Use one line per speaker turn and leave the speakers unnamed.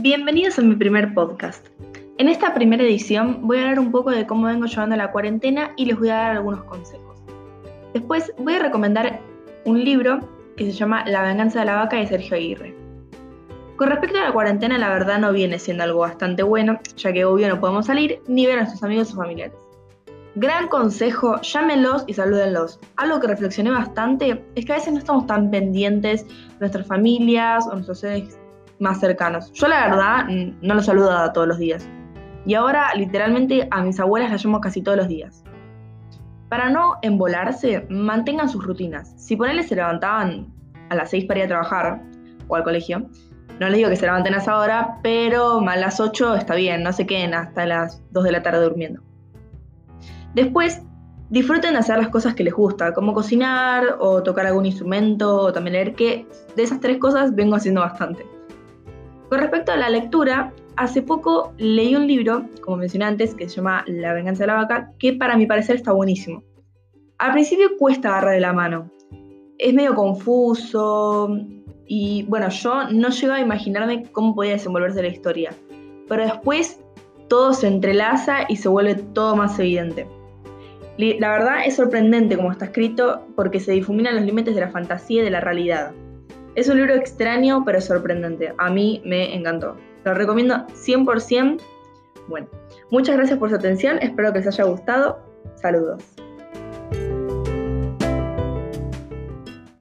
Bienvenidos a mi primer podcast. En esta primera edición voy a hablar un poco de cómo vengo llevando la cuarentena y les voy a dar algunos consejos. Después voy a recomendar un libro que se llama La venganza de la vaca de Sergio Aguirre. Con respecto a la cuarentena, la verdad no viene siendo algo bastante bueno, ya que obvio no podemos salir ni ver a nuestros amigos o familiares. Gran consejo, llámenlos y salúdenlos. Algo que reflexioné bastante es que a veces no estamos tan pendientes de nuestras familias o nuestros seres más cercanos. Yo la verdad no los saludo todos los días. Y ahora literalmente a mis abuelas las llamo casi todos los días. Para no embolarse, mantengan sus rutinas. Si ponele se levantaban a las 6 para ir a trabajar o al colegio, no les digo que se levanten a esa hora, pero a las 8 está bien, no se queden hasta las 2 de la tarde durmiendo. Después, disfruten de hacer las cosas que les gusta, como cocinar o tocar algún instrumento o también leer, que de esas tres cosas vengo haciendo bastante. Con respecto a la lectura, hace poco leí un libro, como mencioné antes, que se llama La venganza de la vaca, que para mi parecer está buenísimo. Al principio cuesta agarrar la mano. Es medio confuso y bueno, yo no llego a imaginarme cómo podía desenvolverse la historia. Pero después todo se entrelaza y se vuelve todo más evidente. La verdad es sorprendente como está escrito porque se difuminan los límites de la fantasía y de la realidad. Es un libro extraño pero sorprendente. A mí me encantó. Lo recomiendo 100%. Bueno, muchas gracias por su atención. Espero que les haya gustado. Saludos.